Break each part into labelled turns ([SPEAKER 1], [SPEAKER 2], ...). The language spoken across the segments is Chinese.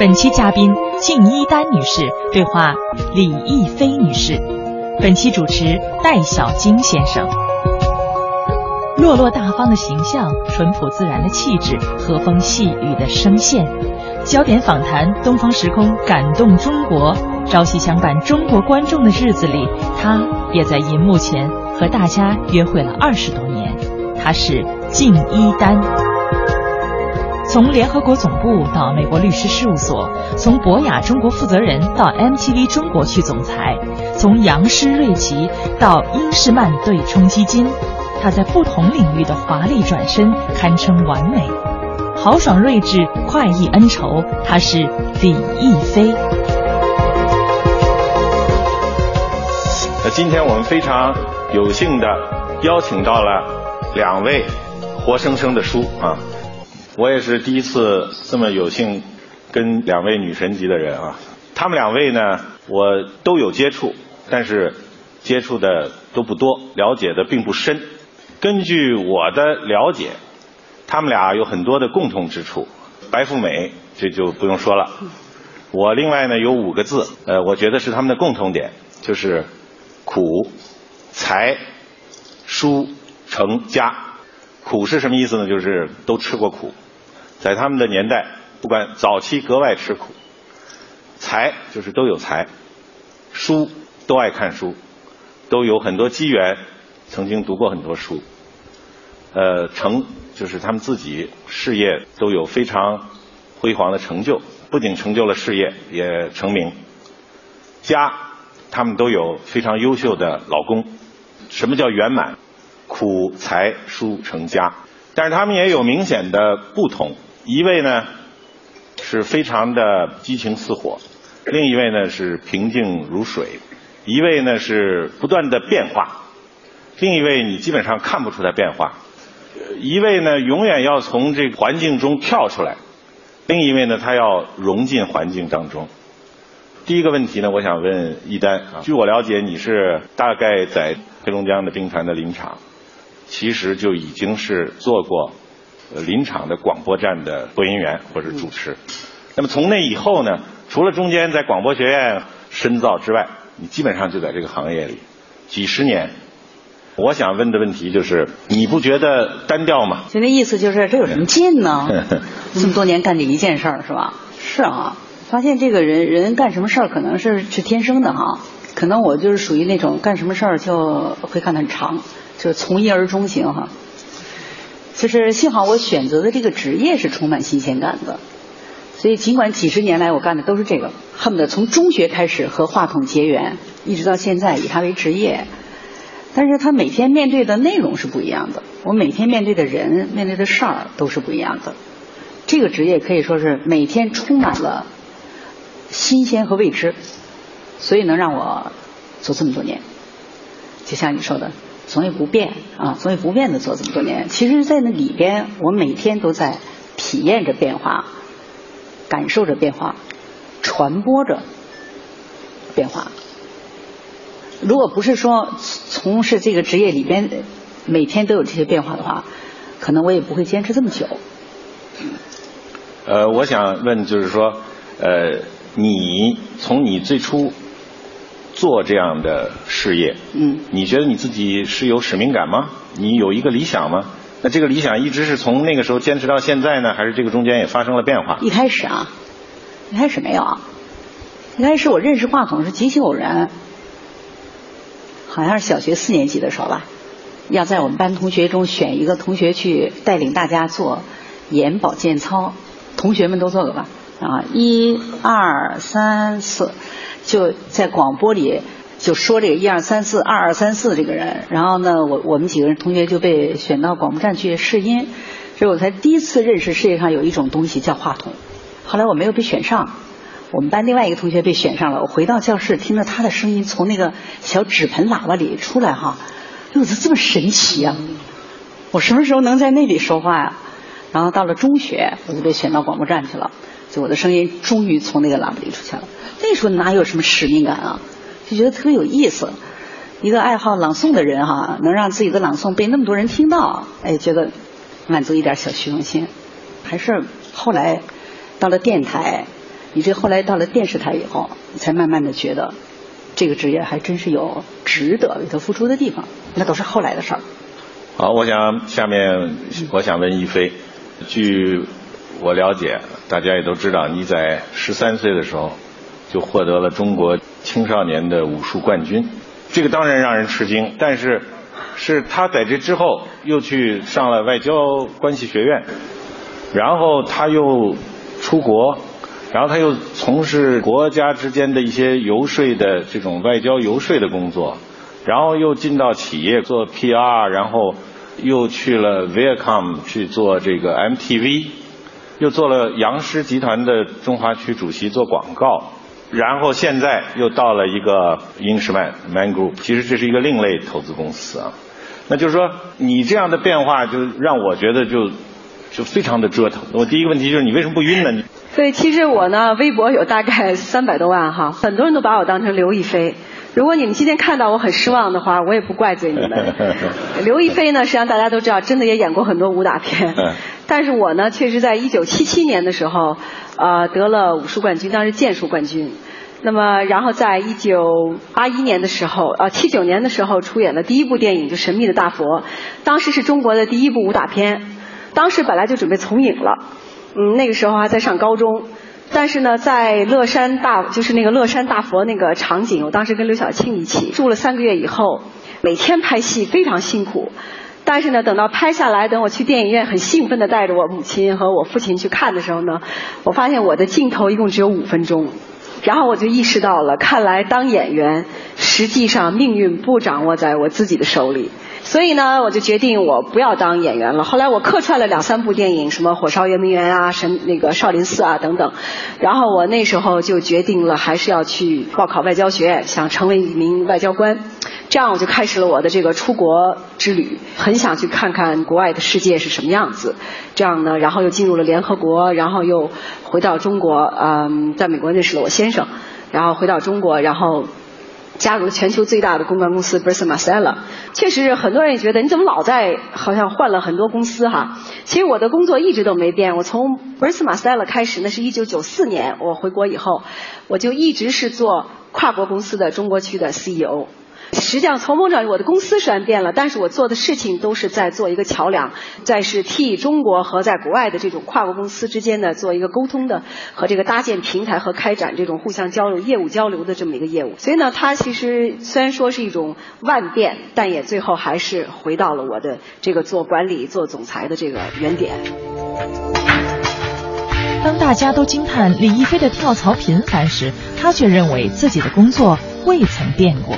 [SPEAKER 1] 本期嘉宾靳一丹女士对话李亦菲女士，本期主持戴小晶先生。落落大方的形象，淳朴自然的气质，和风细雨的声线。焦点访谈，东方时空感动中国。朝夕相伴中国观众的日子里，她也在银幕前和大家约会了二十多年。她是靳一丹。从联合国总部到美国律师事务所，从博雅中国负责人到 MTV 中国区总裁，从杨诗瑞奇到英仕曼对冲基金。他在不同领域的华丽转身堪称完美，豪爽睿智，快意恩仇。他是李亦飞。
[SPEAKER 2] 那今天我们非常有幸的邀请到了两位活生生的书啊，我也是第一次这么有幸跟两位女神级的人啊，他们两位呢，我都有接触，但是接触的都不多，了解的并不深。根据我的了解，他们俩有很多的共同之处。白富美这就不用说了。我另外呢有五个字，呃，我觉得是他们的共同点，就是苦、才、疏、成、家。苦是什么意思呢？就是都吃过苦，在他们的年代，不管早期格外吃苦。才就是都有才，书都爱看书，都有很多机缘。曾经读过很多书，呃，成就是他们自己事业都有非常辉煌的成就，不仅成就了事业，也成名。家，他们都有非常优秀的老公。什么叫圆满？苦财书成家，但是他们也有明显的不同。一位呢是非常的激情似火，另一位呢是平静如水，一位呢是不断的变化。另一位你基本上看不出来变化，一位呢永远要从这个环境中跳出来，另一位呢他要融进环境当中。第一个问题呢，我想问一丹啊，据我了解，你是大概在黑龙江的兵团的林场，其实就已经是做过林场的广播站的播音员或者主持。那么从那以后呢，除了中间在广播学院深造之外，你基本上就在这个行业里几十年。我想问的问题就是，你不觉得单调吗？
[SPEAKER 3] 就那意思就是，这有什么劲呢？这么多年干这一件事儿是吧？是啊，发现这个人人干什么事儿可能是是天生的哈，可能我就是属于那种干什么事儿就会干得很长，就从一而终型哈。就是幸好我选择的这个职业是充满新鲜感的，所以尽管几十年来我干的都是这个，恨不得从中学开始和话筒结缘，一直到现在以它为职业。但是他每天面对的内容是不一样的，我每天面对的人、面对的事儿都是不一样的。这个职业可以说是每天充满了新鲜和未知，所以能让我做这么多年。就像你说的，总也不变啊，总也不变的做这么多年。其实，在那里边，我每天都在体验着变化，感受着变化，传播着变化。如果不是说从事这个职业里边每天都有这些变化的话，可能我也不会坚持这么久。
[SPEAKER 2] 呃，我想问就是说，呃，你从你最初做这样的事业，
[SPEAKER 3] 嗯，
[SPEAKER 2] 你觉得你自己是有使命感吗？你有一个理想吗？那这个理想一直是从那个时候坚持到现在呢，还是这个中间也发生了变化？
[SPEAKER 3] 一开始啊，一开始没有，一开始我认识话筒是极其偶然。好像是小学四年级的时候吧，要在我们班同学中选一个同学去带领大家做眼保健操，同学们都做过吧？啊，一二三四，就在广播里就说这个一二三四二二三四这个人，然后呢，我我们几个人同学就被选到广播站去试音，所以我才第一次认识世界上有一种东西叫话筒。后来我没有被选上。我们班另外一个同学被选上了，我回到教室，听着他的声音从那个小纸盆喇叭里出来，哈，哎呦，这这么神奇呀！我什么时候能在那里说话呀？然后到了中学，我就被选到广播站去了，就我的声音终于从那个喇叭里出现了。那时候哪有什么使命感啊？就觉得特别有意思。一个爱好朗诵的人哈，能让自己的朗诵被那么多人听到，哎，觉得满足一点小虚荣心。还是后来到了电台。你这后来到了电视台以后，你才慢慢的觉得，这个职业还真是有值得为他付出的地方。那都是后来的事儿。
[SPEAKER 2] 好，我想下面我想问一飞，据我了解，大家也都知道，你在十三岁的时候就获得了中国青少年的武术冠军，这个当然让人吃惊。但是，是他在这之后又去上了外交关系学院，然后他又出国，然后他又从事国家之间的一些游说的这种外交游说的工作，然后又进到企业做 PR，然后又去了 Viacom 去做这个 MTV，又做了杨氏集团的中华区主席做广告，然后现在又到了一个英诗曼 Man Group，其实这是一个另类投资公司啊。那就是说，你这样的变化就让我觉得就就非常的折腾。我第一个问题就是你为什么不晕呢？你
[SPEAKER 4] 对，其实我呢，微博有大概三百多万哈，很多人都把我当成刘亦菲。如果你们今天看到我很失望的话，我也不怪罪你们。刘亦菲呢，实际上大家都知道，真的也演过很多武打片。但是我呢，确实在一九七七年的时候，呃，得了武术冠军，当时剑术冠军。那么，然后在一九八一年的时候，呃，七九年的时候出演了第一部电影就《神秘的大佛》，当时是中国的第一部武打片。当时本来就准备从影了，嗯，那个时候还在上高中。但是呢，在乐山大就是那个乐山大佛那个场景，我当时跟刘晓庆一起住了三个月以后，每天拍戏非常辛苦。但是呢，等到拍下来，等我去电影院很兴奋的带着我母亲和我父亲去看的时候呢，我发现我的镜头一共只有五分钟。然后我就意识到了，看来当演员，实际上命运不掌握在我自己的手里。所以呢，我就决定我不要当演员了。后来我客串了两三部电影，什么《火烧圆明园》啊，神那个少林寺啊等等。然后我那时候就决定了，还是要去报考外交学院，想成为一名外交官。这样我就开始了我的这个出国之旅，很想去看看国外的世界是什么样子。这样呢，然后又进入了联合国，然后又回到中国，嗯，在美国认识了我先生，然后回到中国，然后。加入了全球最大的公关公司 Burson Marsalis，确实很多人也觉得你怎么老在好像换了很多公司哈？其实我的工作一直都没变，我从 Burson Marsalis 开始，那是一九九四年我回国以后，我就一直是做跨国公司的中国区的 CEO。实际上，从某种我的公司虽然变了，但是我做的事情都是在做一个桥梁，在是替中国和在国外的这种跨国公司之间的做一个沟通的和这个搭建平台和开展这种互相交流、业务交流的这么一个业务。所以呢，它其实虽然说是一种万变，但也最后还是回到了我的这个做管理、做总裁的这个原点。
[SPEAKER 1] 当大家都惊叹李一飞的跳槽频繁时，他却认为自己的工作未曾变过。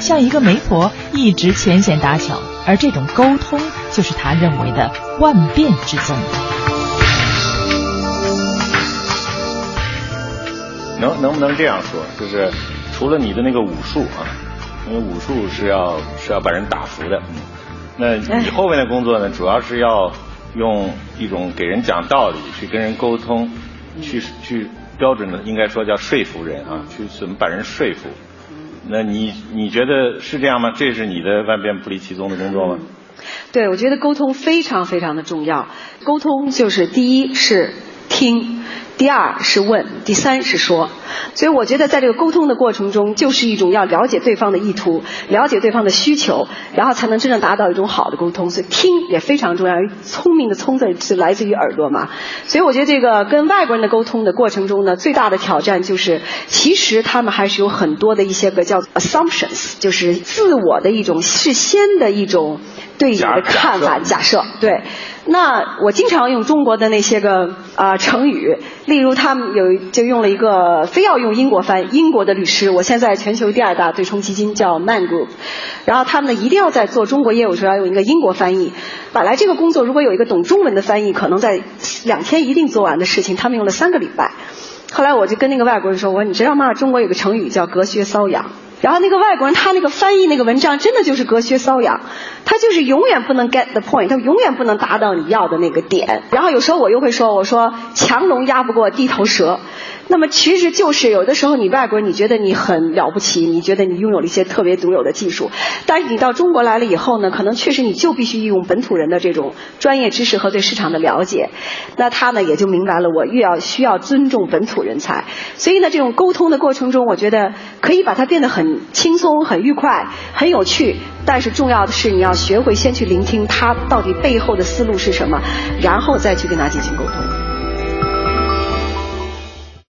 [SPEAKER 1] 像一个媒婆，一直牵线搭桥，而这种沟通就是他认为的万变之宗。
[SPEAKER 2] 能能不能这样说？就是除了你的那个武术啊，因为武术是要是要把人打服的，那你后面的工作呢，主要是要用一种给人讲道理，去跟人沟通，去去标准的应该说叫说服人啊，去怎么把人说服。那你你觉得是这样吗？这是你的万变不离其宗的工作吗？
[SPEAKER 4] 对，我觉得沟通非常非常的重要。沟通就是第一是听。第二是问，第三是说，所以我觉得在这个沟通的过程中，就是一种要了解对方的意图，了解对方的需求，然后才能真正达到一种好的沟通。所以听也非常重要，聪明的聪字是来自于耳朵嘛。所以我觉得这个跟外国人的沟通的过程中呢，最大的挑战就是，其实他们还是有很多的一些个叫 assumptions，就是自我的一种事先的一种对你的看法假设，对。那我经常用中国的那些个啊成语，例如他们有就用了一个非要用英国翻，英国的律师，我现在全球第二大对冲基金叫 Man Group，然后他们呢一定要在做中国业务时候要用一个英国翻译。本来这个工作如果有一个懂中文的翻译，可能在两天一定做完的事情，他们用了三个礼拜。后来我就跟那个外国人说，我说你知道吗？中国有个成语叫隔靴搔痒。然后那个外国人他那个翻译那个文章真的就是隔靴搔痒，他就是永远不能 get the point，他永远不能达到你要的那个点。然后有时候我又会说，我说强龙压不过地头蛇。那么其实就是有的时候你外国人你觉得你很了不起，你觉得你拥有了一些特别独有的技术，但是你到中国来了以后呢，可能确实你就必须运用本土人的这种专业知识和对市场的了解。那他呢也就明白了，我越要需要尊重本土人才。所以呢，这种沟通的过程中，我觉得可以把它变得很轻松、很愉快、很有趣。但是重要的是，你要学会先去聆听他到底背后的思路是什么，然后再去跟他进行沟通。